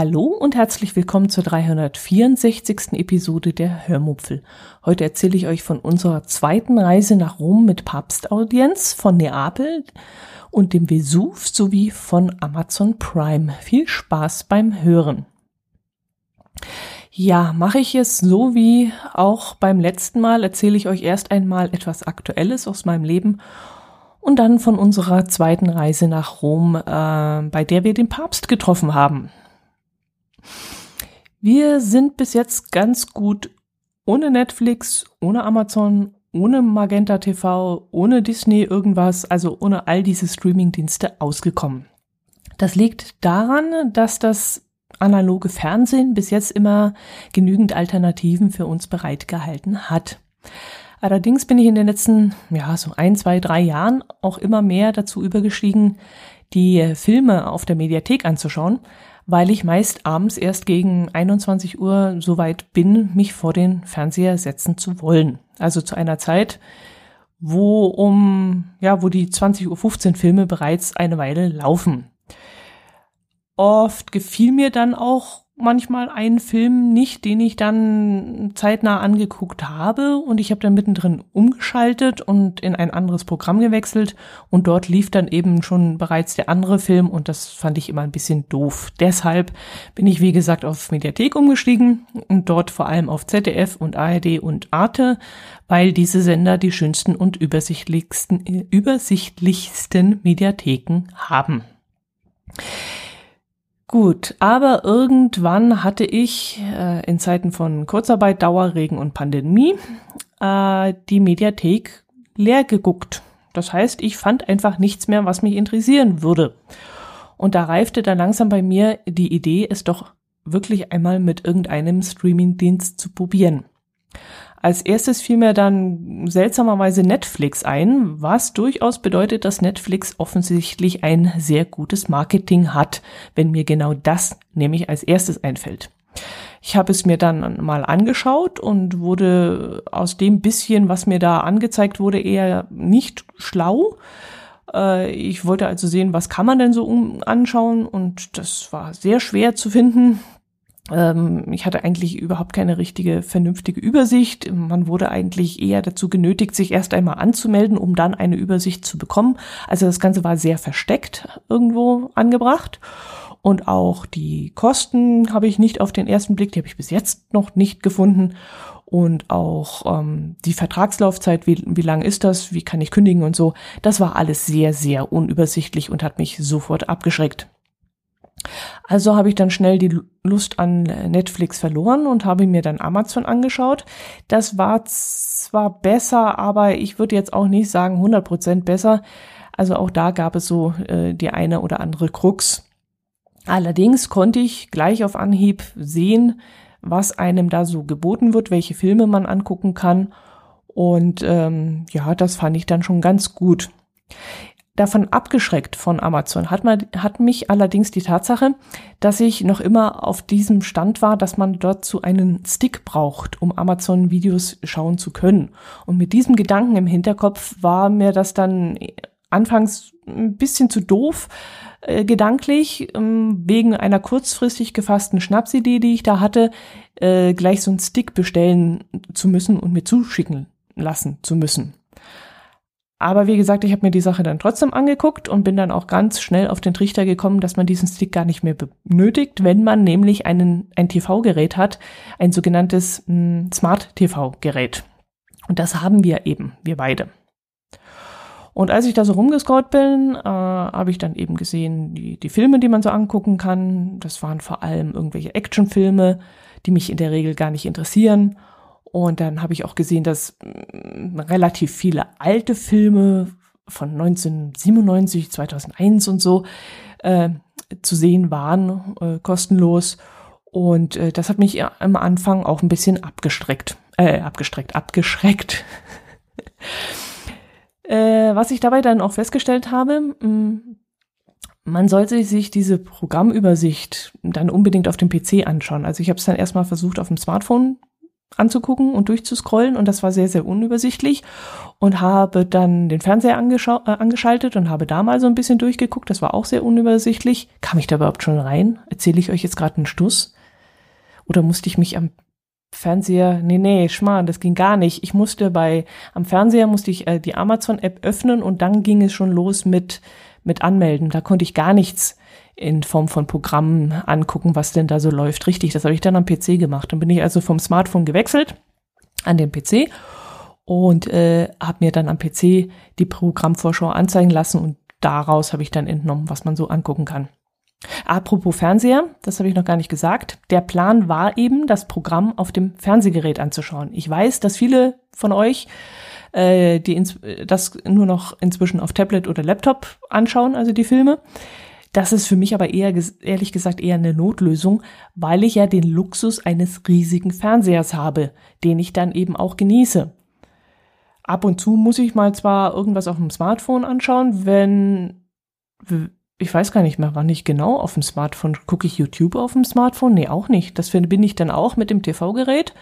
Hallo und herzlich willkommen zur 364. Episode der Hörmupfel. Heute erzähle ich euch von unserer zweiten Reise nach Rom mit Papstaudienz von Neapel und dem Vesuv sowie von Amazon Prime. Viel Spaß beim Hören. Ja, mache ich es so wie auch beim letzten Mal, erzähle ich euch erst einmal etwas Aktuelles aus meinem Leben und dann von unserer zweiten Reise nach Rom, äh, bei der wir den Papst getroffen haben. Wir sind bis jetzt ganz gut ohne Netflix, ohne Amazon, ohne Magenta TV, ohne Disney irgendwas, also ohne all diese Streamingdienste ausgekommen. Das liegt daran, dass das analoge Fernsehen bis jetzt immer genügend Alternativen für uns bereitgehalten hat. Allerdings bin ich in den letzten, ja, so ein, zwei, drei Jahren auch immer mehr dazu übergestiegen, die Filme auf der Mediathek anzuschauen, weil ich meist abends erst gegen 21 Uhr so weit bin, mich vor den Fernseher setzen zu wollen. Also zu einer Zeit, wo um, ja, wo die 20.15 Uhr Filme bereits eine Weile laufen. Oft gefiel mir dann auch manchmal einen Film nicht, den ich dann zeitnah angeguckt habe und ich habe dann mittendrin umgeschaltet und in ein anderes Programm gewechselt und dort lief dann eben schon bereits der andere Film und das fand ich immer ein bisschen doof. Deshalb bin ich wie gesagt auf Mediathek umgestiegen und dort vor allem auf ZDF und ARD und Arte, weil diese Sender die schönsten und übersichtlichsten, übersichtlichsten Mediatheken haben. Gut, aber irgendwann hatte ich äh, in Zeiten von Kurzarbeit, Dauerregen und Pandemie äh, die Mediathek leer geguckt. Das heißt, ich fand einfach nichts mehr, was mich interessieren würde. Und da reifte dann langsam bei mir die Idee, es doch wirklich einmal mit irgendeinem Streamingdienst zu probieren. Als erstes fiel mir dann seltsamerweise Netflix ein, was durchaus bedeutet, dass Netflix offensichtlich ein sehr gutes Marketing hat, wenn mir genau das nämlich als erstes einfällt. Ich habe es mir dann mal angeschaut und wurde aus dem bisschen, was mir da angezeigt wurde, eher nicht schlau. Äh, ich wollte also sehen, was kann man denn so anschauen und das war sehr schwer zu finden. Ähm, ich hatte eigentlich überhaupt keine richtige, vernünftige Übersicht. Man wurde eigentlich eher dazu genötigt, sich erst einmal anzumelden, um dann eine Übersicht zu bekommen. Also das Ganze war sehr versteckt irgendwo angebracht. Und auch die Kosten habe ich nicht auf den ersten Blick, die habe ich bis jetzt noch nicht gefunden. Und auch ähm, die Vertragslaufzeit, wie, wie lang ist das, wie kann ich kündigen und so, das war alles sehr, sehr unübersichtlich und hat mich sofort abgeschreckt. Also habe ich dann schnell die Lust an Netflix verloren und habe mir dann Amazon angeschaut. Das war zwar besser, aber ich würde jetzt auch nicht sagen 100% besser. Also auch da gab es so äh, die eine oder andere Krux. Allerdings konnte ich gleich auf Anhieb sehen, was einem da so geboten wird, welche Filme man angucken kann. Und ähm, ja, das fand ich dann schon ganz gut. Davon abgeschreckt von Amazon hat, man, hat mich allerdings die Tatsache, dass ich noch immer auf diesem Stand war, dass man dort so einen Stick braucht, um Amazon-Videos schauen zu können. Und mit diesem Gedanken im Hinterkopf war mir das dann anfangs ein bisschen zu doof, äh, gedanklich, ähm, wegen einer kurzfristig gefassten Schnapsidee, die ich da hatte, äh, gleich so einen Stick bestellen zu müssen und mir zuschicken lassen zu müssen. Aber wie gesagt, ich habe mir die Sache dann trotzdem angeguckt und bin dann auch ganz schnell auf den Trichter gekommen, dass man diesen Stick gar nicht mehr benötigt, wenn man nämlich einen, ein TV-Gerät hat, ein sogenanntes mh, hm, Smart TV-Gerät. Und das haben wir eben, wir beide. Und als ich da so rumgescrollt bin, äh, habe ich dann eben gesehen, die, die Filme, die man so angucken kann. Das waren vor allem irgendwelche Actionfilme, die mich in der Regel gar nicht interessieren. Und dann habe ich auch gesehen, dass mh, relativ viele alte Filme von 1997, 2001 und so äh, zu sehen waren, äh, kostenlos. Und äh, das hat mich am Anfang auch ein bisschen abgestreckt, äh, abgestreckt, abgeschreckt. Äh, was ich dabei dann auch festgestellt habe, mh, man sollte sich diese Programmübersicht dann unbedingt auf dem PC anschauen. Also ich habe es dann erstmal versucht auf dem Smartphone anzugucken und durchzuscrollen und das war sehr, sehr unübersichtlich und habe dann den Fernseher äh, angeschaltet und habe da mal so ein bisschen durchgeguckt. Das war auch sehr unübersichtlich. Kam ich da überhaupt schon rein? Erzähle ich euch jetzt gerade einen Stuss? Oder musste ich mich am Fernseher, nee, nee, Schmarrn, das ging gar nicht. Ich musste bei, am Fernseher musste ich äh, die Amazon-App öffnen und dann ging es schon los mit, mit Anmelden. Da konnte ich gar nichts in Form von Programmen angucken, was denn da so läuft. Richtig, das habe ich dann am PC gemacht. Dann bin ich also vom Smartphone gewechselt an den PC und äh, habe mir dann am PC die Programmvorschau anzeigen lassen und daraus habe ich dann entnommen, was man so angucken kann. Apropos Fernseher, das habe ich noch gar nicht gesagt. Der Plan war eben, das Programm auf dem Fernsehgerät anzuschauen. Ich weiß, dass viele von euch äh, die ins, das nur noch inzwischen auf Tablet oder Laptop anschauen, also die Filme. Das ist für mich aber eher, ehrlich gesagt, eher eine Notlösung, weil ich ja den Luxus eines riesigen Fernsehers habe, den ich dann eben auch genieße. Ab und zu muss ich mal zwar irgendwas auf dem Smartphone anschauen, wenn, ich weiß gar nicht mehr, wann ich genau auf dem Smartphone, gucke ich YouTube auf dem Smartphone? Nee, auch nicht. Das bin ich dann auch mit dem TV-Gerät.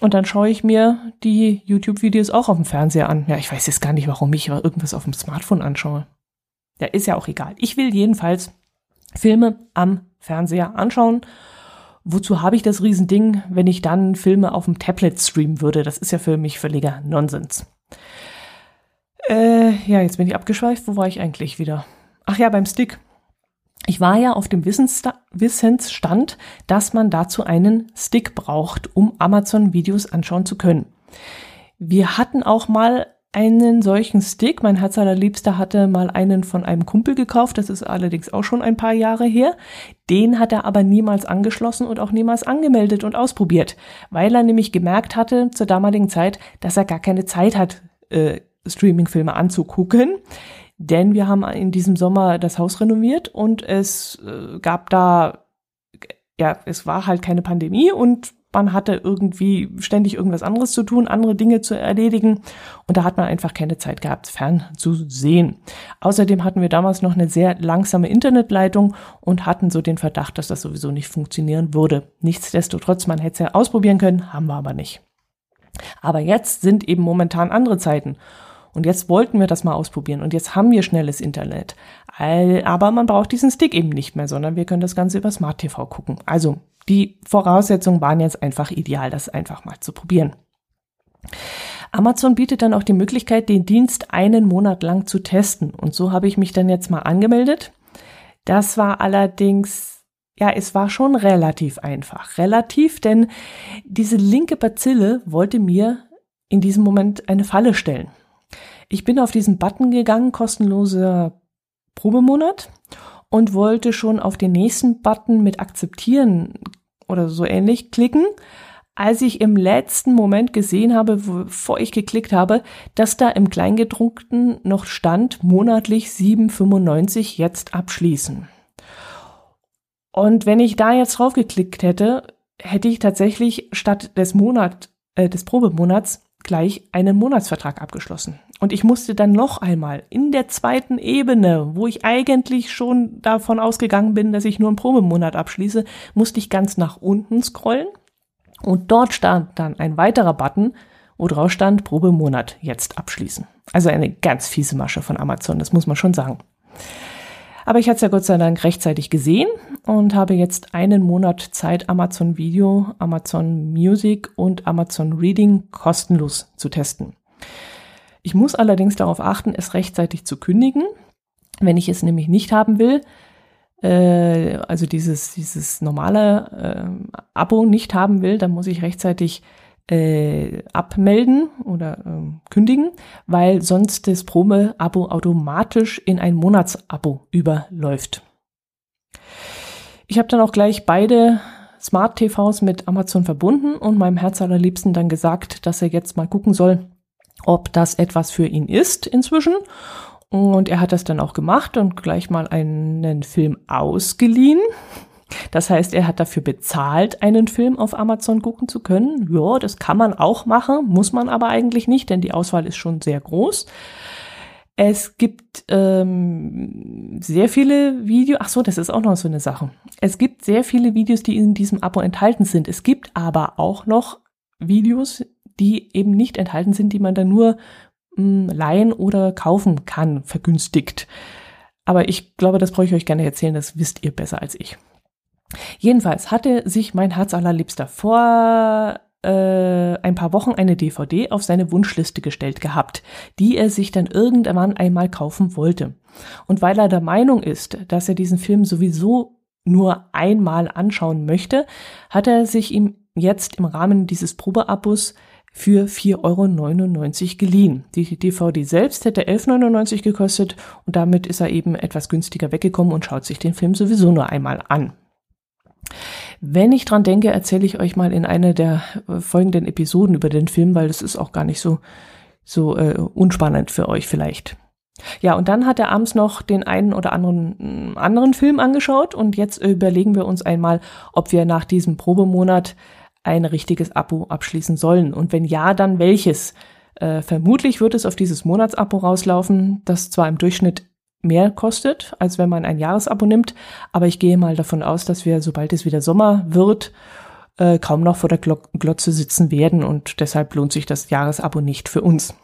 Und dann schaue ich mir die YouTube-Videos auch auf dem Fernseher an. Ja, ich weiß jetzt gar nicht, warum ich irgendwas auf dem Smartphone anschaue. Ja, ist ja auch egal. Ich will jedenfalls Filme am Fernseher anschauen. Wozu habe ich das Riesending, wenn ich dann Filme auf dem Tablet streamen würde? Das ist ja für mich völliger Nonsens. Äh, ja, jetzt bin ich abgeschweift. Wo war ich eigentlich wieder? Ach ja, beim Stick. Ich war ja auf dem Wissensstand, dass man dazu einen Stick braucht, um Amazon-Videos anschauen zu können. Wir hatten auch mal einen solchen Stick. Mein Herz allerliebster hatte mal einen von einem Kumpel gekauft. Das ist allerdings auch schon ein paar Jahre her. Den hat er aber niemals angeschlossen und auch niemals angemeldet und ausprobiert, weil er nämlich gemerkt hatte zur damaligen Zeit, dass er gar keine Zeit hat, äh, Streamingfilme anzugucken. Denn wir haben in diesem Sommer das Haus renoviert und es äh, gab da, ja, es war halt keine Pandemie und man hatte irgendwie ständig irgendwas anderes zu tun, andere Dinge zu erledigen und da hat man einfach keine Zeit gehabt, fern zu sehen. Außerdem hatten wir damals noch eine sehr langsame Internetleitung und hatten so den Verdacht, dass das sowieso nicht funktionieren würde. Nichtsdestotrotz, man hätte es ja ausprobieren können, haben wir aber nicht. Aber jetzt sind eben momentan andere Zeiten. Und jetzt wollten wir das mal ausprobieren und jetzt haben wir schnelles Internet. Aber man braucht diesen Stick eben nicht mehr, sondern wir können das Ganze über Smart TV gucken. Also die Voraussetzungen waren jetzt einfach ideal, das einfach mal zu probieren. Amazon bietet dann auch die Möglichkeit, den Dienst einen Monat lang zu testen. Und so habe ich mich dann jetzt mal angemeldet. Das war allerdings, ja, es war schon relativ einfach. Relativ, denn diese linke Bazille wollte mir in diesem Moment eine Falle stellen. Ich bin auf diesen Button gegangen, kostenloser Probemonat und wollte schon auf den nächsten Button mit akzeptieren oder so ähnlich klicken, als ich im letzten Moment gesehen habe, bevor ich geklickt habe, dass da im Kleingedruckten noch stand, monatlich 7,95 jetzt abschließen. Und wenn ich da jetzt drauf geklickt hätte, hätte ich tatsächlich statt des Monat, äh, des Probemonats gleich einen Monatsvertrag abgeschlossen. Und ich musste dann noch einmal in der zweiten Ebene, wo ich eigentlich schon davon ausgegangen bin, dass ich nur einen Probemonat abschließe, musste ich ganz nach unten scrollen. Und dort stand dann ein weiterer Button, wo drauf stand Probemonat jetzt abschließen. Also eine ganz fiese Masche von Amazon, das muss man schon sagen. Aber ich hatte es ja Gott sei Dank rechtzeitig gesehen und habe jetzt einen Monat Zeit, Amazon Video, Amazon Music und Amazon Reading kostenlos zu testen. Ich muss allerdings darauf achten, es rechtzeitig zu kündigen. Wenn ich es nämlich nicht haben will, äh, also dieses, dieses normale äh, Abo nicht haben will, dann muss ich rechtzeitig äh, abmelden oder äh, kündigen, weil sonst das Probe-Abo automatisch in ein Monatsabo überläuft. Ich habe dann auch gleich beide Smart TVs mit Amazon verbunden und meinem Herz allerliebsten dann gesagt, dass er jetzt mal gucken soll, ob das etwas für ihn ist inzwischen. Und er hat das dann auch gemacht und gleich mal einen Film ausgeliehen. Das heißt, er hat dafür bezahlt, einen Film auf Amazon gucken zu können. Ja, das kann man auch machen, muss man aber eigentlich nicht, denn die Auswahl ist schon sehr groß. Es gibt ähm, sehr viele Videos, ach so, das ist auch noch so eine Sache. Es gibt sehr viele Videos, die in diesem Abo enthalten sind. Es gibt aber auch noch Videos, die eben nicht enthalten sind, die man dann nur mh, hm, leihen oder kaufen kann, vergünstigt. Aber ich glaube, das brauche ich euch gerne erzählen, das wisst ihr besser als ich. Jedenfalls hatte sich mein Herz allerliebster vor äh, ein paar Wochen eine DVD auf seine Wunschliste gestellt gehabt, die er sich dann irgendwann einmal kaufen wollte. Und weil er der Meinung ist, dass er diesen Film sowieso nur einmal anschauen möchte, hat er sich ihm jetzt im Rahmen dieses Probeabos für 4,99 Euro geliehen. Die DVD selbst hätte 11,99 Euro gekostet und damit ist er eben etwas günstiger weggekommen und schaut sich den Film sowieso nur einmal an. Wenn ich dran denke, erzähle ich euch mal in einer der äh, folgenden Episoden über den Film, weil das ist auch gar nicht so, so äh, unspannend für euch vielleicht. Ja, und dann hat er abends noch den einen oder anderen mm, anderen Film angeschaut und jetzt überlegen wir uns einmal, ob wir nach diesem Probemonat ein richtiges Abo abschließen sollen und wenn ja, dann welches. Äh, vermutlich wird es auf dieses Monatsabo rauslaufen, das zwar im Durchschnitt mehr kostet, als wenn man ein Jahresabo nimmt. Aber ich gehe mal davon aus, dass wir, sobald es wieder Sommer wird, äh, kaum noch vor der Glotze sitzen werden und deshalb lohnt sich das Jahresabo nicht für uns.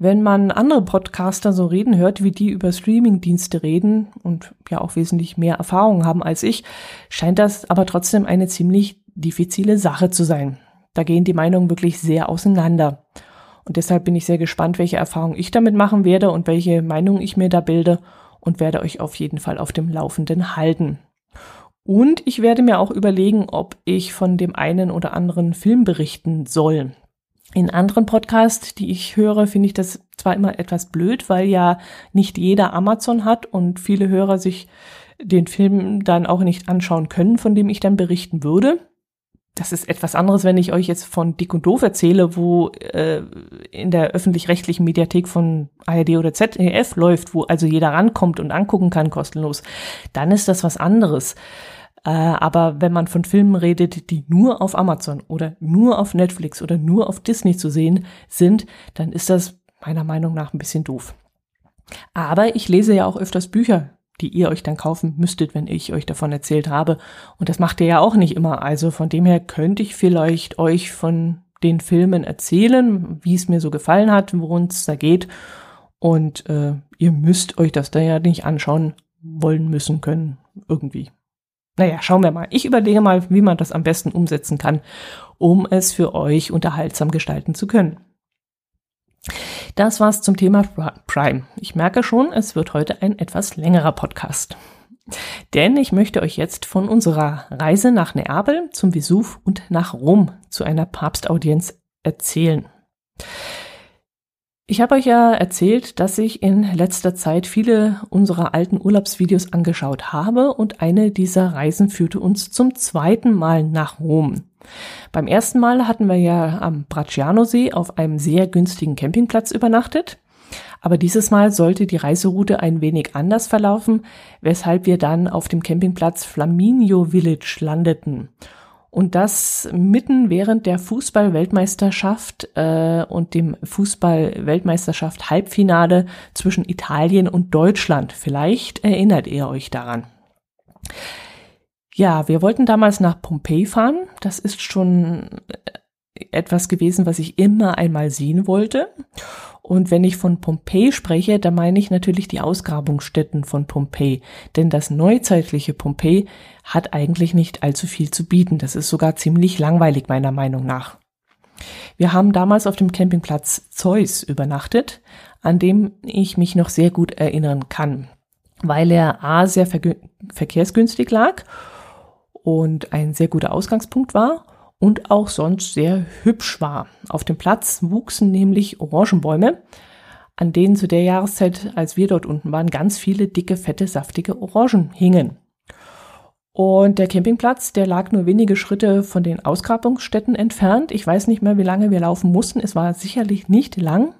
Wenn man andere Podcaster so reden hört, wie die über Streamingdienste reden und ja auch wesentlich mehr Erfahrung haben als ich, scheint das aber trotzdem eine ziemlich diffizile Sache zu sein. Da gehen die Meinungen wirklich sehr auseinander. Und deshalb bin ich sehr gespannt, welche Erfahrungen ich damit machen werde und welche Meinung ich mir da bilde und werde euch auf jeden Fall auf dem Laufenden halten. Und ich werde mir auch überlegen, ob ich von dem einen oder anderen Film berichten soll. In anderen Podcasts, die ich höre, finde ich das zwar immer etwas blöd, weil ja nicht jeder Amazon hat und viele Hörer sich den Film dann auch nicht anschauen können, von dem ich dann berichten würde das ist etwas anderes, wenn ich euch jetzt von Dick und Doof erzähle, wo äh, in der öffentlich-rechtlichen Mediathek von ARD oder ZDF läuft, wo also jeder rankommt und angucken kann kostenlos. Dann ist das was anderes. Äh, aber wenn man von Filmen redet, die nur auf Amazon oder nur auf Netflix oder nur auf Disney zu sehen sind, dann ist das meiner Meinung nach ein bisschen doof. Aber ich lese ja auch öfters Bücher die ihr euch dann kaufen müsstet, wenn ich euch davon erzählt habe. Und das macht ihr ja auch nicht immer. Also von dem her könnte ich vielleicht euch von den Filmen erzählen, wie es mir so gefallen hat, worum es da geht. Und äh, ihr müsst euch das da ja nicht anschauen wollen, müssen, können, irgendwie. Naja, schauen wir mal. Ich überlege mal, wie man das am besten umsetzen kann, um es für euch unterhaltsam gestalten zu können. Das war's zum Thema Prime. Ich merke schon, es wird heute ein etwas längerer Podcast. Denn ich möchte euch jetzt von unserer Reise nach Neapel zum Vesuv und nach Rom zu einer Papstaudienz erzählen. Ich habe euch ja erzählt, dass ich in letzter Zeit viele unserer alten Urlaubsvideos angeschaut habe und eine dieser Reisen führte uns zum zweiten Mal nach Rom. Beim ersten Mal hatten wir ja am Bracciano-See auf einem sehr günstigen Campingplatz übernachtet. Aber dieses Mal sollte die Reiseroute ein wenig anders verlaufen, weshalb wir dann auf dem Campingplatz Flaminio Village landeten. Und das mitten während der Fußball-Weltmeisterschaft äh, und dem Fußball-Weltmeisterschaft Halbfinale zwischen Italien und Deutschland. Vielleicht erinnert ihr euch daran. Ja, wir wollten damals nach Pompeji fahren. Das ist schon etwas gewesen, was ich immer einmal sehen wollte. Und wenn ich von Pompeji spreche, dann meine ich natürlich die Ausgrabungsstätten von Pompeji. Denn das neuzeitliche Pompeji hat eigentlich nicht allzu viel zu bieten. Das ist sogar ziemlich langweilig meiner Meinung nach. Wir haben damals auf dem Campingplatz Zeus übernachtet, an dem ich mich noch sehr gut erinnern kann, weil er a sehr verkehrsgünstig lag und ein sehr guter Ausgangspunkt war und auch sonst sehr hübsch war. Auf dem Platz wuchsen nämlich Orangenbäume, an denen zu der Jahreszeit, als wir dort unten waren, ganz viele dicke, fette, saftige Orangen hingen. Und der Campingplatz, der lag nur wenige Schritte von den Ausgrabungsstätten entfernt. Ich weiß nicht mehr, wie lange wir laufen mussten. Es war sicherlich nicht lang.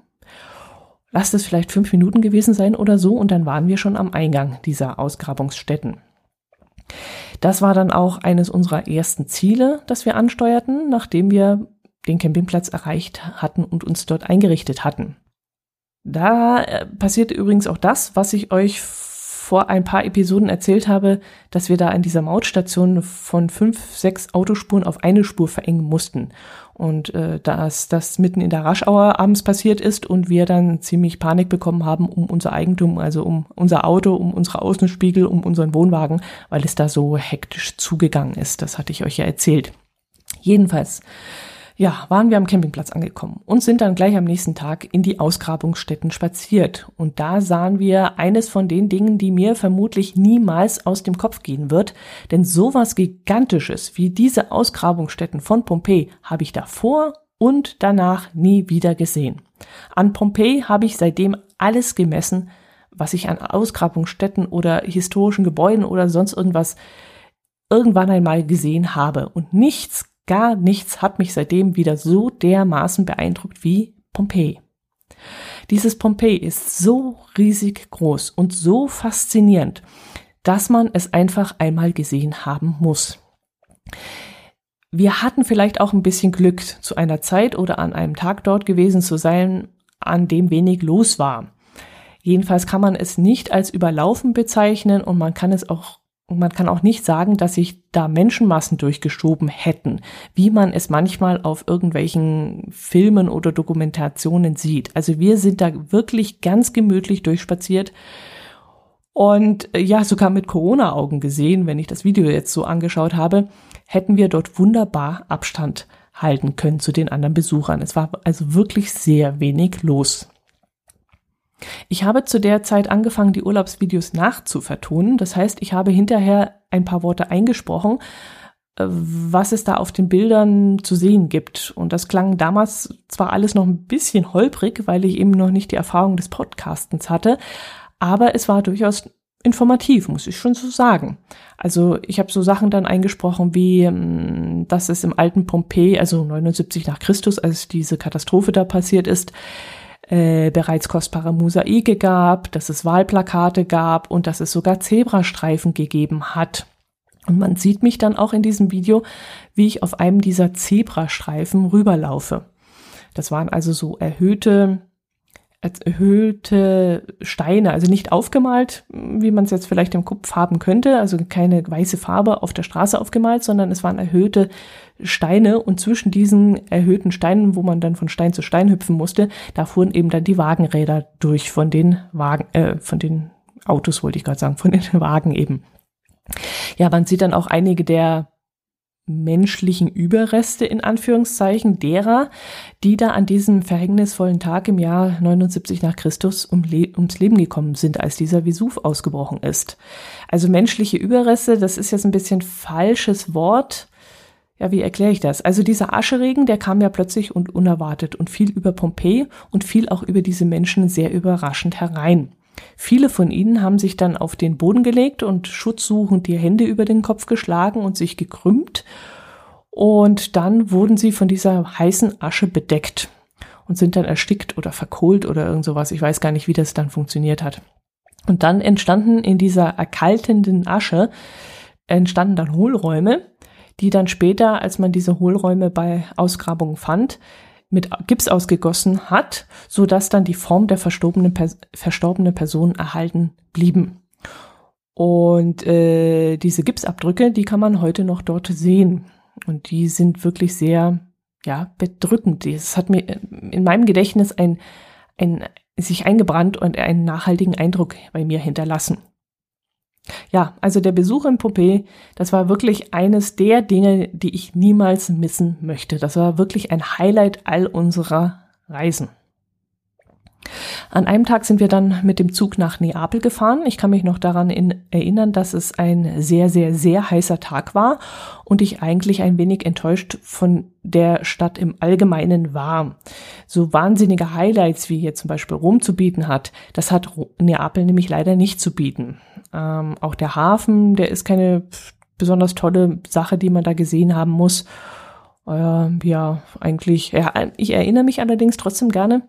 Lasst es vielleicht fünf Minuten gewesen sein oder so. Und dann waren wir schon am Eingang dieser Ausgrabungsstätten. Das war dann auch eines unserer ersten Ziele, das wir ansteuerten, nachdem wir den Campingplatz erreicht hatten und uns dort eingerichtet hatten. Da äh, passiert übrigens auch das, was ich euch vor ein paar Episoden erzählt habe, dass wir da in dieser Mautstation von fünf, sechs Autospuren auf eine Spur verengen mussten. Und äh, dass das mitten in der Raschauer abends passiert ist und wir dann ziemlich Panik bekommen haben um unser Eigentum, also um unser Auto, um unsere Außenspiegel, um unseren Wohnwagen, weil es da so hektisch zugegangen ist. Das hatte ich euch ja erzählt. Jedenfalls ja, waren wir am Campingplatz angekommen und sind dann gleich am nächsten Tag in die Ausgrabungsstätten spaziert. Und da sahen wir eines von den Dingen, die mir vermutlich niemals aus dem Kopf gehen wird. Denn sowas Gigantisches wie diese Ausgrabungsstätten von Pompeji habe ich davor und danach nie wieder gesehen. An Pompeji habe ich seitdem alles gemessen, was ich an Ausgrabungsstätten oder historischen Gebäuden oder sonst irgendwas irgendwann einmal gesehen habe. Und nichts Gar nichts hat mich seitdem wieder so dermaßen beeindruckt wie Pompeji. Dieses Pompeji ist so riesig groß und so faszinierend, dass man es einfach einmal gesehen haben muss. Wir hatten vielleicht auch ein bisschen Glück, zu einer Zeit oder an einem Tag dort gewesen zu sein, an dem wenig los war. Jedenfalls kann man es nicht als überlaufen bezeichnen und man kann es auch und man kann auch nicht sagen, dass sich da Menschenmassen durchgeschoben hätten, wie man es manchmal auf irgendwelchen Filmen oder Dokumentationen sieht. Also wir sind da wirklich ganz gemütlich durchspaziert. Und äh, ja, sogar mit Corona-Augen gesehen, wenn ich das Video jetzt so angeschaut habe, hätten wir dort wunderbar Abstand halten können zu den anderen Besuchern. Es war also wirklich sehr wenig los. Ich habe zu der Zeit angefangen, die Urlaubsvideos nachzuvertonen. Das heißt, ich habe hinterher ein paar Worte eingesprochen, äh, was es da auf den Bildern zu sehen gibt. Und das klang damals zwar alles noch ein bisschen holprig, weil ich eben noch nicht die Erfahrung des Podcastens hatte, aber es war durchaus informativ, muss ich schon so sagen. Also ich habe so Sachen dann eingesprochen wie, ähm, dass es im alten Pompeji, also 79 nach Christus, als diese Katastrophe da passiert ist, äh, bereits kostbare Mosaike gab, dass es Wahlplakate gab und dass es sogar Zebrastreifen gegeben hat. Und man sieht mich dann auch in diesem Video, wie ich auf einem dieser Zebrastreifen rüberlaufe. Das waren also so erhöhte erhöhte Steine, also nicht aufgemalt, wie man es jetzt vielleicht im Kopf haben könnte, also keine weiße Farbe auf der Straße aufgemalt, sondern es waren erhöhte Steine und zwischen diesen erhöhten Steinen, wo man dann von Stein zu Stein hüpfen musste, da fuhren eben dann die Wagenräder durch von den Wagen, äh, von den Autos wollte ich gerade sagen, von den Wagen eben. Ja, man sieht dann auch einige der menschlichen Überreste in Anführungszeichen derer, die da an diesem verhängnisvollen Tag im Jahr 79 nach Christus um Le ums Leben gekommen sind, als dieser Vesuv ausgebrochen ist. Also menschliche Überreste, das ist jetzt ein bisschen falsches Wort. Ja, wie erkläre ich das? Also dieser Ascheregen, der kam ja plötzlich und unerwartet und fiel über Pompeji und fiel auch über diese Menschen sehr überraschend herein. Viele von ihnen haben sich dann auf den Boden gelegt und schutzsuchend die Hände über den Kopf geschlagen und sich gekrümmt. Und dann wurden sie von dieser heißen Asche bedeckt und sind dann erstickt oder verkohlt oder irgend sowas. Ich weiß gar nicht, wie das dann funktioniert hat. Und dann entstanden in dieser erkaltenden Asche, entstanden dann Hohlräume, die dann später, als man diese Hohlräume bei Ausgrabungen fand, mit Gips ausgegossen hat, so dass dann die Form der verstorbenen, Pers verstorbenen Person erhalten blieben. Und äh, diese Gipsabdrücke, die kann man heute noch dort sehen. Und die sind wirklich sehr, ja, bedrückend. Das hat mir in meinem Gedächtnis ein, ein sich eingebrannt und einen nachhaltigen Eindruck bei mir hinterlassen. Ja, also der Besuch in Pompeji, das war wirklich eines der Dinge, die ich niemals missen möchte. Das war wirklich ein Highlight all unserer Reisen. An einem Tag sind wir dann mit dem Zug nach Neapel gefahren. Ich kann mich noch daran in, erinnern, dass es ein sehr, sehr, sehr heißer Tag war und ich eigentlich ein wenig enttäuscht von der Stadt im Allgemeinen war. So wahnsinnige Highlights, wie hier zum Beispiel Rom zu bieten hat, das hat Neapel nämlich leider nicht zu bieten. Ähm, auch der Hafen, der ist keine besonders tolle Sache, die man da gesehen haben muss. Äh, ja, eigentlich, ja, ich erinnere mich allerdings trotzdem gerne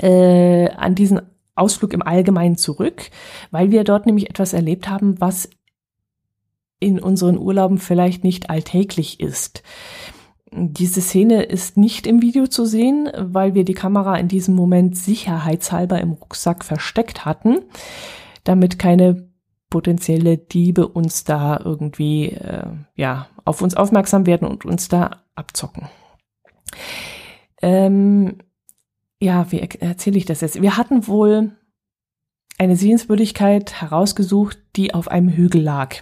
äh, an diesen Ausflug im Allgemeinen zurück, weil wir dort nämlich etwas erlebt haben, was in unseren Urlauben vielleicht nicht alltäglich ist. diese Szene ist nicht im Video zu sehen, weil wir die Kamera in diesem Moment sicherheitshalber im Rucksack versteckt hatten, damit keine potenzielle Diebe uns da irgendwie äh, ja auf uns aufmerksam werden und uns da abzocken. Ähm, ja, wie erzähle ich das jetzt? Wir hatten wohl eine Sehenswürdigkeit herausgesucht, die auf einem Hügel lag.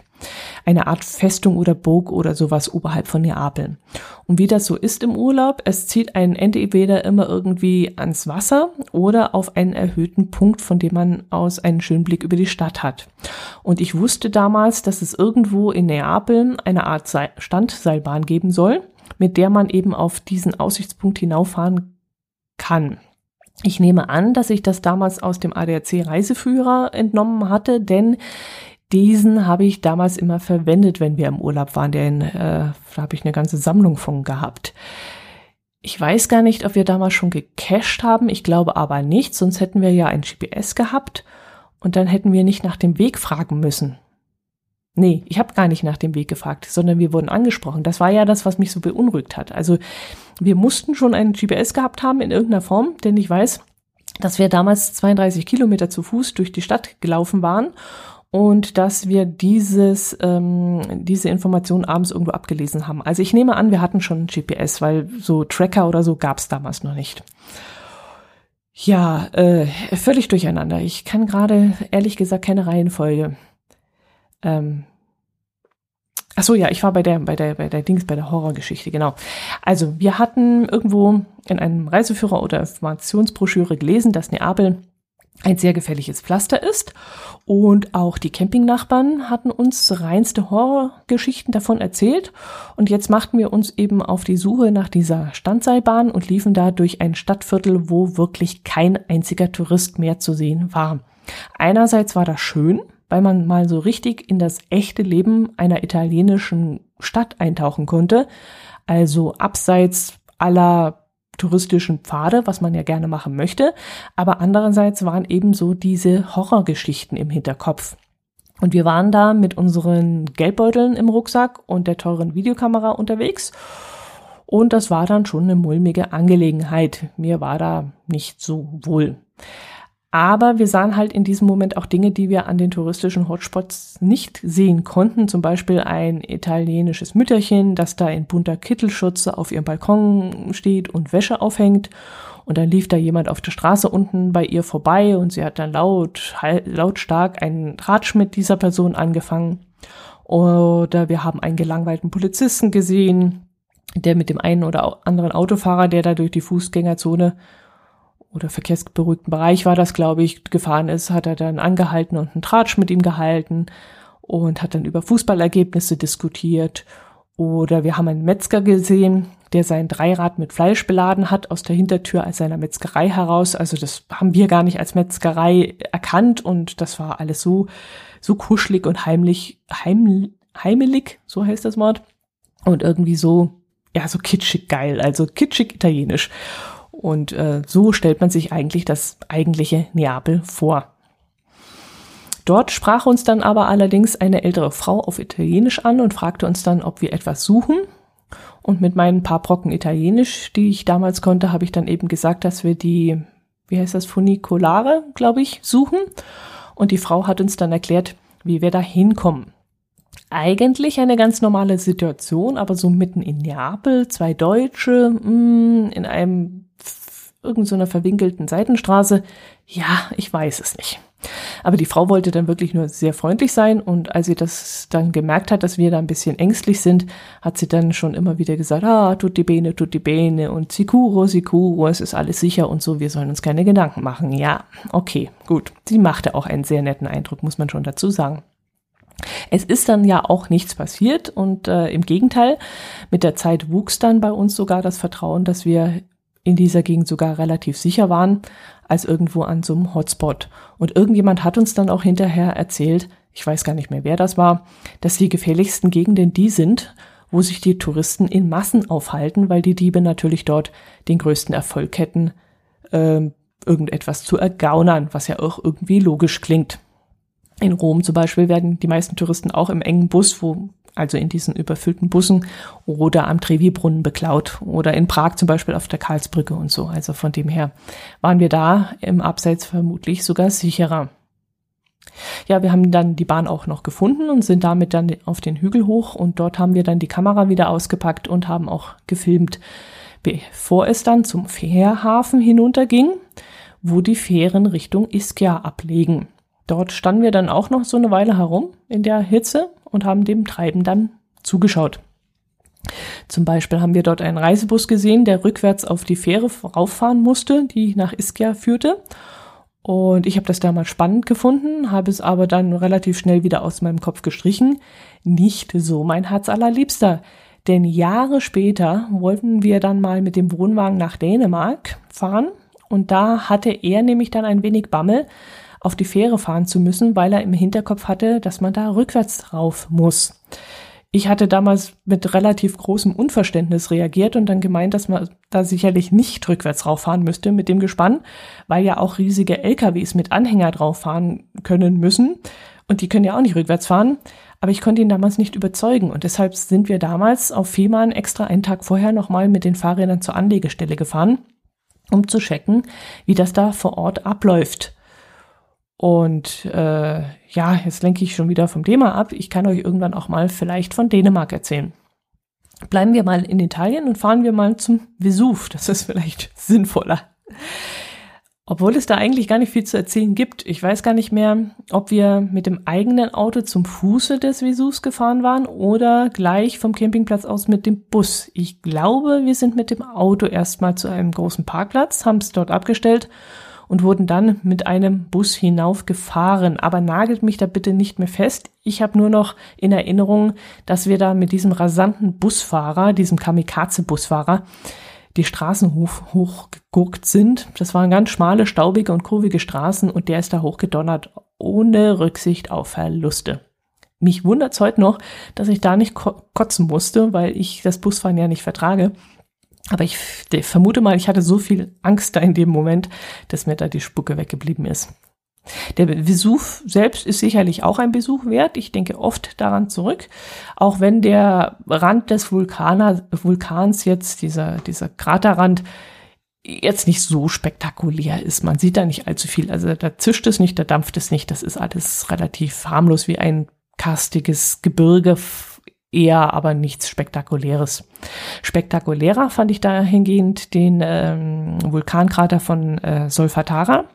Eine Art Festung oder Burg oder sowas oberhalb von Neapel. Und wie das so ist im Urlaub, es zieht einen entweder immer irgendwie ans Wasser oder auf einen erhöhten Punkt, von dem man aus einen schönen Blick über die Stadt hat. Und ich wusste damals, dass es irgendwo in Neapel eine Art Standseilbahn geben soll, mit der man eben auf diesen Aussichtspunkt hinauffahren kann. Ich nehme an, dass ich das damals aus dem ADAC Reiseführer entnommen hatte, denn diesen habe ich damals immer verwendet, wenn wir im Urlaub waren. Den, äh, da habe ich eine ganze Sammlung von gehabt. Ich weiß gar nicht, ob wir damals schon gecached haben. Ich glaube aber nicht, sonst hätten wir ja ein GPS gehabt und dann hätten wir nicht nach dem Weg fragen müssen. Nee, ich habe gar nicht nach dem Weg gefragt, sondern wir wurden angesprochen. Das war ja das, was mich so beunruhigt hat. Also wir mussten schon einen GPS gehabt haben in irgendeiner Form, denn ich weiß, dass wir damals 32 Kilometer zu Fuß durch die Stadt gelaufen waren und dass wir dieses, ähm, diese Information abends irgendwo abgelesen haben. Also ich nehme an, wir hatten schon GPS, weil so Tracker oder so gab es damals noch nicht. Ja, äh, völlig durcheinander. Ich kann gerade ehrlich gesagt keine Reihenfolge ähm, Ach so, ja, ich war bei der, bei der, bei der Dings, bei der Horrorgeschichte, genau. Also, wir hatten irgendwo in einem Reiseführer oder Informationsbroschüre gelesen, dass Neapel ein sehr gefährliches Pflaster ist. Und auch die Campingnachbarn hatten uns reinste Horrorgeschichten davon erzählt. Und jetzt machten wir uns eben auf die Suche nach dieser Standseilbahn und liefen da durch ein Stadtviertel, wo wirklich kein einziger Tourist mehr zu sehen war. Einerseits war das schön, weil man mal so richtig in das echte Leben einer italienischen Stadt eintauchen konnte. Also abseits aller touristischen Pfade, was man ja gerne machen möchte. Aber andererseits waren eben so diese Horrorgeschichten im Hinterkopf. Und wir waren da mit unseren Geldbeuteln im Rucksack und der teuren Videokamera unterwegs. Und das war dann schon eine mulmige Angelegenheit. Mir war da nicht so wohl. Aber wir sahen halt in diesem Moment auch Dinge, die wir an den touristischen Hotspots nicht sehen konnten. Zum Beispiel ein italienisches Mütterchen, das da in bunter Kittelschürze auf ihrem Balkon steht und Wäsche aufhängt. Und dann lief da jemand auf der Straße unten bei ihr vorbei und sie hat dann laut, lautstark einen Tratsch mit dieser Person angefangen. Oder wir haben einen gelangweilten Polizisten gesehen, der mit dem einen oder anderen Autofahrer, der da durch die Fußgängerzone oder verkehrsberuhigten Bereich war das, glaube ich, gefahren ist, hat er dann angehalten und einen Tratsch mit ihm gehalten und hat dann über Fußballergebnisse diskutiert. Oder wir haben einen Metzger gesehen, der sein Dreirad mit Fleisch beladen hat aus der Hintertür aus seiner Metzgerei heraus. Also das haben wir gar nicht als Metzgerei erkannt und das war alles so, so kuschelig und heimlich, heim, heimelig, so heißt das Wort. Und irgendwie so, ja, so kitschig geil, also kitschig italienisch. Und äh, so stellt man sich eigentlich das eigentliche Neapel vor. Dort sprach uns dann aber allerdings eine ältere Frau auf Italienisch an und fragte uns dann, ob wir etwas suchen. Und mit meinen paar Brocken Italienisch, die ich damals konnte, habe ich dann eben gesagt, dass wir die, wie heißt das, Funiculare, glaube ich, suchen. Und die Frau hat uns dann erklärt, wie wir da hinkommen. Eigentlich eine ganz normale Situation, aber so mitten in Neapel, zwei Deutsche, mh, mm, in einem irgendeiner so verwinkelten Seitenstraße. Ja, ich weiß es nicht. Aber die Frau wollte dann wirklich nur sehr freundlich sein und als sie das dann gemerkt hat, dass wir da ein bisschen ängstlich sind, hat sie dann schon immer wieder gesagt, ah, tut die Bene, tut die Bene und sicuro, sicuro, es ist alles sicher und so, wir sollen uns keine Gedanken machen. Ja, okay, gut. Sie machte auch einen sehr netten Eindruck, muss man schon dazu sagen. Es ist dann ja auch nichts passiert und äh, im Gegenteil, mit der Zeit wuchs dann bei uns sogar das Vertrauen, dass wir in dieser Gegend sogar relativ sicher waren als irgendwo an so einem Hotspot. Und irgendjemand hat uns dann auch hinterher erzählt, ich weiß gar nicht mehr, wer das war, dass die gefährlichsten Gegenden die sind, wo sich die Touristen in Massen aufhalten, weil die Diebe natürlich dort den größten Erfolg hätten, äh, irgendetwas zu ergaunern, was ja auch irgendwie logisch klingt. In Rom zum Beispiel werden die meisten Touristen auch im engen Bus, wo also in diesen überfüllten Bussen oder am Trevi-Brunnen beklaut oder in Prag zum Beispiel auf der Karlsbrücke und so. Also von dem her waren wir da im Abseits vermutlich sogar sicherer. Ja, wir haben dann die Bahn auch noch gefunden und sind damit dann auf den Hügel hoch und dort haben wir dann die Kamera wieder ausgepackt und haben auch gefilmt, bevor es dann zum Fährhafen hinunterging, wo die Fähren Richtung Ischia ablegen. Dort standen wir dann auch noch so eine Weile herum in der Hitze und haben dem Treiben dann zugeschaut. Zum Beispiel haben wir dort einen Reisebus gesehen, der rückwärts auf die Fähre rauffahren musste, die nach Ischia führte. Und ich habe das damals spannend gefunden, habe es aber dann relativ schnell wieder aus meinem Kopf gestrichen. Nicht so mein Herz allerliebster. Denn Jahre später wollten wir dann mal mit dem Wohnwagen nach Dänemark fahren. Und da hatte er nämlich dann ein wenig Bammel, auf die Fähre fahren zu müssen, weil er im Hinterkopf hatte, dass man da rückwärts drauf muss. Ich hatte damals mit relativ großem Unverständnis reagiert und dann gemeint, dass man da sicherlich nicht rückwärts rauffahren müsste mit dem Gespann, weil ja auch riesige LKWs mit Anhänger drauf fahren können müssen und die können ja auch nicht rückwärts fahren. Aber ich konnte ihn damals nicht überzeugen und deshalb sind wir damals auf Fehmarn extra einen Tag vorher nochmal mit den Fahrrädern zur Anlegestelle gefahren, um zu checken, wie das da vor Ort abläuft. Und äh, ja, jetzt lenke ich schon wieder vom Thema ab. Ich kann euch irgendwann auch mal vielleicht von Dänemark erzählen. Bleiben wir mal in Italien und fahren wir mal zum Vesuv. Das ist vielleicht sinnvoller. Obwohl es da eigentlich gar nicht viel zu erzählen gibt. Ich weiß gar nicht mehr, ob wir mit dem eigenen Auto zum Fuße des Vesuvs gefahren waren oder gleich vom Campingplatz aus mit dem Bus. Ich glaube, wir sind mit dem Auto erstmal zu einem großen Parkplatz, haben es dort abgestellt und wurden dann mit einem Bus hinaufgefahren. Aber nagelt mich da bitte nicht mehr fest. Ich habe nur noch in Erinnerung, dass wir da mit diesem rasanten Busfahrer, diesem Kamikaze-Busfahrer, die Straßen hoch, hochgeguckt sind. Das waren ganz schmale, staubige und kurvige Straßen und der ist da hochgedonnert, ohne Rücksicht auf Verluste. Mich wundert's heute noch, dass ich da nicht kotzen musste, weil ich das Busfahren ja nicht vertrage. Aber ich vermute mal, ich hatte so viel Angst da in dem Moment, dass mir da die Spucke weggeblieben ist. Der Vesuv selbst ist sicherlich auch ein Besuch wert. Ich denke oft daran zurück. Auch wenn der Rand des Vulkaner, Vulkans jetzt, dieser, dieser Kraterrand, jetzt nicht so spektakulär ist. Man sieht da nicht allzu viel. Also da zischt es nicht, da dampft es nicht. Das ist alles relativ harmlos wie ein karstiges Gebirge eher aber nichts Spektakuläres. Spektakulärer fand ich dahingehend den ähm, Vulkankrater von äh, Solfatara.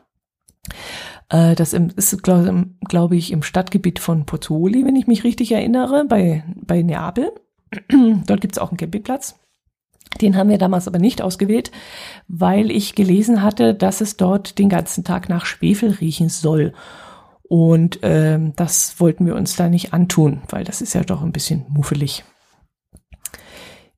Äh, das im, ist, glaube glaub ich, im Stadtgebiet von Pozzuoli, wenn ich mich richtig erinnere, bei, bei Neapel. Dort gibt es auch einen Campingplatz. Den haben wir damals aber nicht ausgewählt, weil ich gelesen hatte, dass es dort den ganzen Tag nach Schwefel riechen soll. Und ähm, das wollten wir uns da nicht antun, weil das ist ja doch ein bisschen muffelig.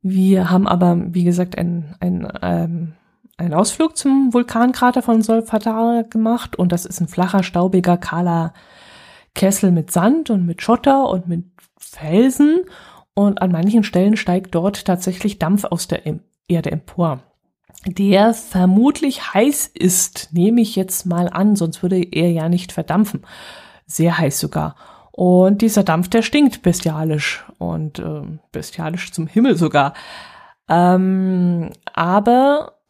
Wir haben aber, wie gesagt, einen ähm, ein Ausflug zum Vulkankrater von Solfatara gemacht. Und das ist ein flacher, staubiger, kahler Kessel mit Sand und mit Schotter und mit Felsen. Und an manchen Stellen steigt dort tatsächlich Dampf aus der Erde empor der vermutlich heiß ist, nehme ich jetzt mal an, sonst würde er ja nicht verdampfen. Sehr heiß sogar. Und dieser Dampf, der stinkt bestialisch und äh, bestialisch zum Himmel sogar. Ähm, aber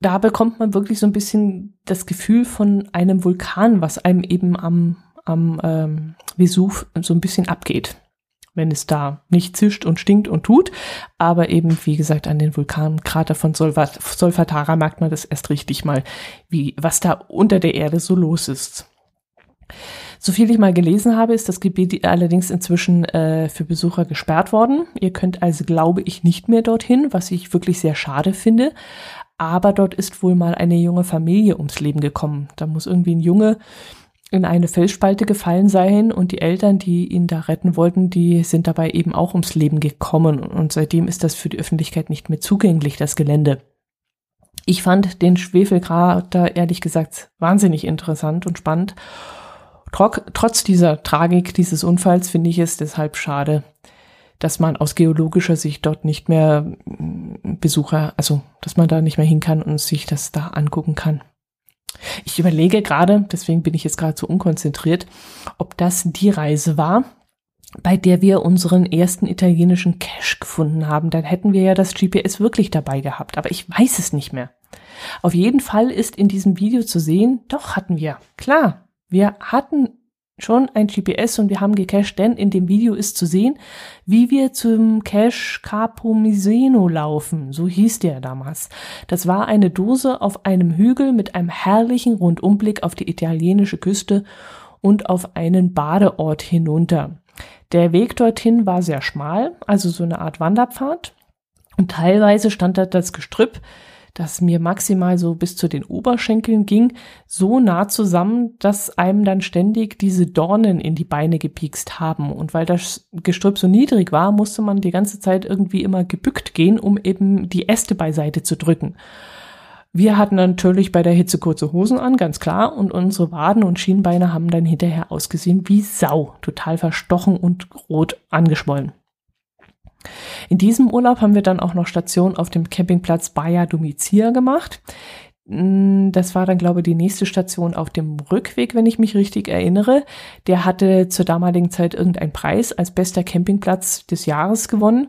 da bekommt man wirklich so ein bisschen das Gefühl von einem Vulkan, was einem eben am, am ähm, Vesuv so ein bisschen abgeht wenn es da nicht zischt und stinkt und tut. Aber eben, wie gesagt, an den Vulkankrater von Solfatara merkt man das erst richtig mal, wie, was da unter der Erde so los ist. So viel ich mal gelesen habe, ist das Gebiet allerdings inzwischen äh, für Besucher gesperrt worden. Ihr könnt also, glaube ich, nicht mehr dorthin, was ich wirklich sehr schade finde. Aber dort ist wohl mal eine junge Familie ums Leben gekommen. Da muss irgendwie ein Junge in eine Felsspalte gefallen sein und die Eltern, die ihn da retten wollten, die sind dabei eben auch ums Leben gekommen und seitdem ist das für die Öffentlichkeit nicht mehr zugänglich, das Gelände. Ich fand den Schwefelkrater ehrlich gesagt wahnsinnig interessant und spannend. Trotz dieser Tragik dieses Unfalls finde ich es deshalb schade, dass man aus geologischer Sicht dort nicht mehr mm, Besucher, also dass man da nicht mehr hin kann und sich das da angucken kann. Ich überlege gerade, deswegen bin ich jetzt gerade so unkonzentriert, ob das die Reise war, bei der wir unseren ersten italienischen Cache gefunden haben. Dann hätten wir ja das GPS wirklich dabei gehabt, aber ich weiß es nicht mehr. Auf jeden Fall ist in diesem Video zu sehen, doch hatten wir, klar, wir hatten schon ein GPS und wir haben gecached, denn in dem Video ist zu sehen, wie wir zum Cache Capo Miseno laufen. So hieß der damals. Das war eine Dose auf einem Hügel mit einem herrlichen Rundumblick auf die italienische Küste und auf einen Badeort hinunter. Der Weg dorthin war sehr schmal, also so eine Art Wanderpfad. Und teilweise stand da das Gestrüpp das mir maximal so bis zu den Oberschenkeln ging, so nah zusammen, dass einem dann ständig diese Dornen in die Beine gepiekst haben. Und weil das Gestrüpp so niedrig war, musste man die ganze Zeit irgendwie immer gebückt gehen, um eben die Äste beiseite zu drücken. Wir hatten natürlich bei der Hitze kurze Hosen an, ganz klar, und unsere Waden und Schienbeine haben dann hinterher ausgesehen wie Sau, total verstochen und rot angeschwollen. In diesem Urlaub haben wir dann auch noch Station auf dem Campingplatz Baia Domizia gemacht. Mm, das war dann, glaube ich, die nächste Station auf dem Rückweg, wenn ich mich richtig erinnere. Der hatte zur damaligen Zeit irgendeinen Preis als bester Campingplatz des Jahres gewonnen.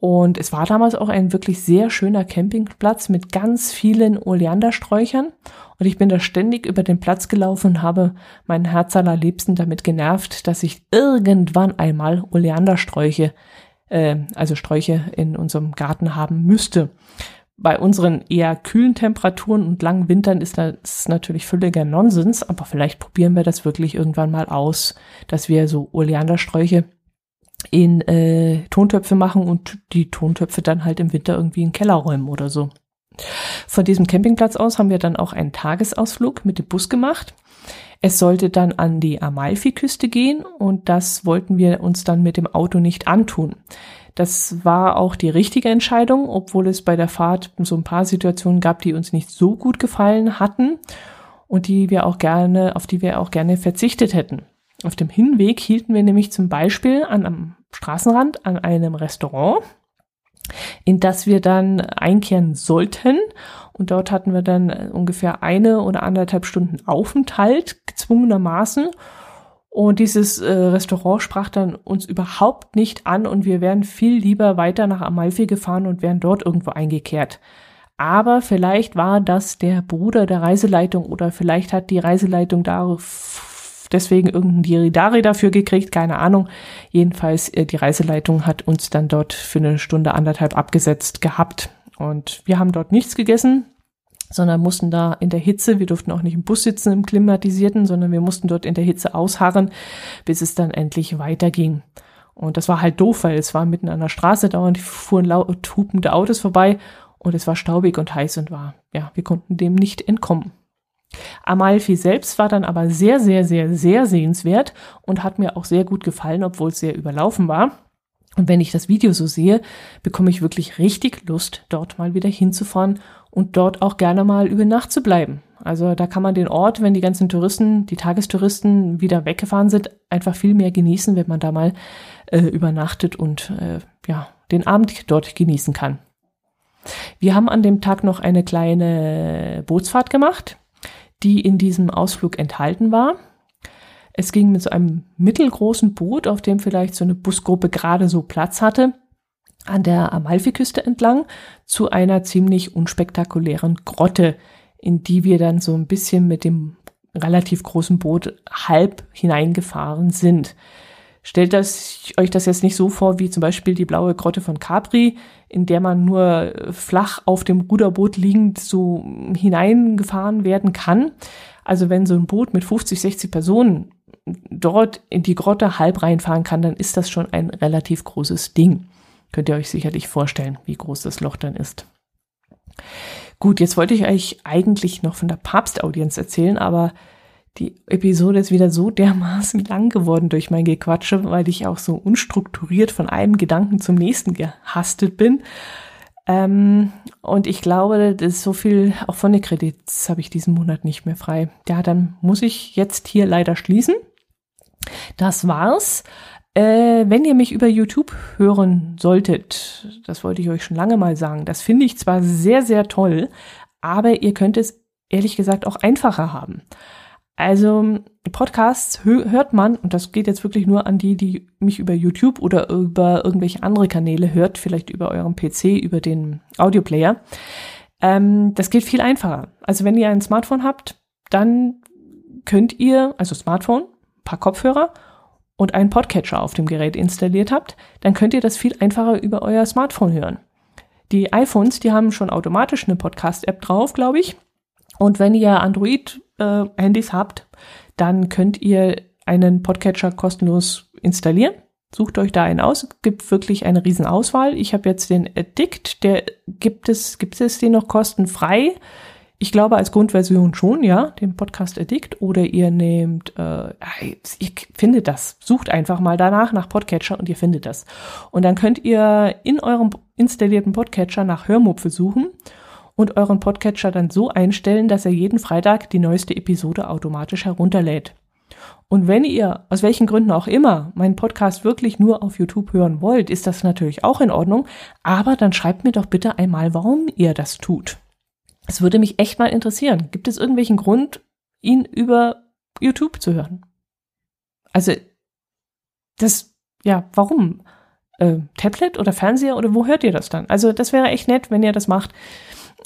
Und es war damals auch ein wirklich sehr schöner Campingplatz mit ganz vielen Oleandersträuchern. Und ich bin da ständig über den Platz gelaufen und habe meinen Herz allerliebsten damit genervt, dass ich irgendwann einmal Oleandersträuche äh, also Sträuche in unserem Garten haben müsste. Bei unseren eher kühlen Temperaturen und langen Wintern ist das natürlich völliger Nonsens, aber vielleicht probieren wir das wirklich irgendwann mal aus, dass wir so Oleandersträuche in äh, Tontöpfe machen und die Tontöpfe dann halt im Winter irgendwie in Keller räumen oder so. Von diesem Campingplatz aus haben wir dann auch einen Tagesausflug mit dem Bus gemacht. Es sollte dann an die Amalfiküste gehen und das wollten wir uns dann mit dem Auto nicht antun. Das war auch die richtige Entscheidung, obwohl es bei der Fahrt so ein paar Situationen gab, die uns nicht so gut gefallen hatten und die wir auch gerne, auf die wir auch gerne verzichtet hätten. Auf dem Hinweg hielten wir nämlich zum Beispiel an am Straßenrand an einem Restaurant, in das wir dann einkehren sollten und dort hatten wir dann äh, ungefähr eine oder anderthalb Stunden Aufenthalt, gezwungenermaßen. Und dieses äh, Restaurant sprach dann uns überhaupt nicht an und wir wären viel lieber weiter nach Amalfi gefahren und wären dort irgendwo eingekehrt. Aber vielleicht war das der Bruder der Reiseleitung oder vielleicht hat die Reiseleitung da deswegen irgendein Diridari dafür gekriegt, keine Ahnung. Jedenfalls, äh, die Reiseleitung hat uns dann dort für eine Stunde anderthalb abgesetzt gehabt. Und wir haben dort nichts gegessen, sondern mussten da in der Hitze, wir durften auch nicht im Bus sitzen im klimatisierten, sondern wir mussten dort in der Hitze ausharren, bis es dann endlich weiterging. Und das war halt doof, weil es war mitten an der Straße, dauernd fuhren laut hupende Autos vorbei und es war staubig und heiß und war, ja, wir konnten dem nicht entkommen. Amalfi selbst war dann aber sehr, sehr, sehr, sehr sehenswert und hat mir auch sehr gut gefallen, obwohl es sehr überlaufen war. Und wenn ich das Video so sehe, bekomme ich wirklich richtig Lust, dort mal wieder hinzufahren und dort auch gerne mal über Nacht zu bleiben. Also da kann man den Ort, wenn die ganzen Touristen, die Tagestouristen wieder weggefahren sind, einfach viel mehr genießen, wenn man da mal äh, übernachtet und äh, ja, den Abend dort genießen kann. Wir haben an dem Tag noch eine kleine Bootsfahrt gemacht, die in diesem Ausflug enthalten war. Es ging mit so einem mittelgroßen Boot, auf dem vielleicht so eine Busgruppe gerade so Platz hatte, an der Amalfiküste entlang zu einer ziemlich unspektakulären Grotte, in die wir dann so ein bisschen mit dem relativ großen Boot halb hineingefahren sind. Stellt das, euch das jetzt nicht so vor wie zum Beispiel die blaue Grotte von Capri, in der man nur flach auf dem Ruderboot liegend so hineingefahren werden kann. Also wenn so ein Boot mit 50, 60 Personen dort in die Grotte halb reinfahren kann, dann ist das schon ein relativ großes Ding. Könnt ihr euch sicherlich vorstellen, wie groß das Loch dann ist. Gut, jetzt wollte ich euch eigentlich noch von der Papstaudienz erzählen, aber die Episode ist wieder so dermaßen lang geworden durch mein Gequatsche, weil ich auch so unstrukturiert von einem Gedanken zum nächsten gehastet bin. Ähm, und ich glaube, das ist so viel, auch von den Kredits habe ich diesen Monat nicht mehr frei. Ja, dann muss ich jetzt hier leider schließen. Das war's. Äh, wenn ihr mich über YouTube hören solltet, das wollte ich euch schon lange mal sagen, das finde ich zwar sehr, sehr toll, aber ihr könnt es ehrlich gesagt auch einfacher haben. Also Podcasts hört man, und das geht jetzt wirklich nur an die, die mich über YouTube oder über irgendwelche andere Kanäle hört, vielleicht über euren PC, über den Audioplayer. Ähm, das geht viel einfacher. Also wenn ihr ein Smartphone habt, dann könnt ihr, also Smartphone, paar Kopfhörer und einen Podcatcher auf dem Gerät installiert habt, dann könnt ihr das viel einfacher über euer Smartphone hören. Die iPhones, die haben schon automatisch eine Podcast-App drauf, glaube ich. Und wenn ihr Android-Handys äh, habt, dann könnt ihr einen Podcatcher kostenlos installieren. Sucht euch da einen aus. Es gibt wirklich eine Riesenauswahl. Ich habe jetzt den Addict, der gibt es, gibt es den noch kostenfrei? Ich glaube als Grundversion schon, ja, den Podcast Addict. Oder ihr nehmt, äh, ihr findet das. Sucht einfach mal danach nach Podcatcher und ihr findet das. Und dann könnt ihr in eurem installierten Podcatcher nach Hörmupfe suchen und euren Podcatcher dann so einstellen, dass er jeden Freitag die neueste Episode automatisch herunterlädt. Und wenn ihr, aus welchen Gründen auch immer, meinen Podcast wirklich nur auf YouTube hören wollt, ist das natürlich auch in Ordnung. Aber dann schreibt mir doch bitte einmal, warum ihr das tut. Es würde mich echt mal interessieren. Gibt es irgendwelchen Grund, ihn über YouTube zu hören? Also, das, ja, warum? Äh, Tablet oder Fernseher oder wo hört ihr das dann? Also, das wäre echt nett, wenn ihr das macht.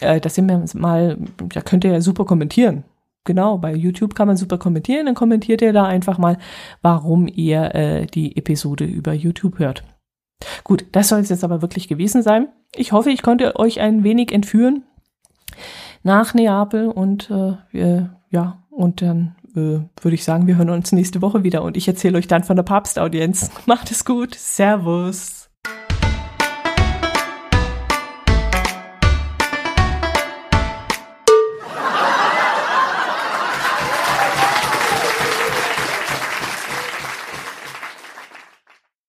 Äh, das sind wir mal, da könnt ihr ja super kommentieren. Genau, bei YouTube kann man super kommentieren, dann kommentiert ihr da einfach mal, warum ihr äh, die Episode über YouTube hört. Gut, das soll es jetzt aber wirklich gewesen sein. Ich hoffe, ich konnte euch ein wenig entführen nach Neapel und äh, ja, und dann äh, würde ich sagen, wir hören uns nächste Woche wieder und ich erzähle euch dann von der Papstaudienz. Macht es gut. Servus.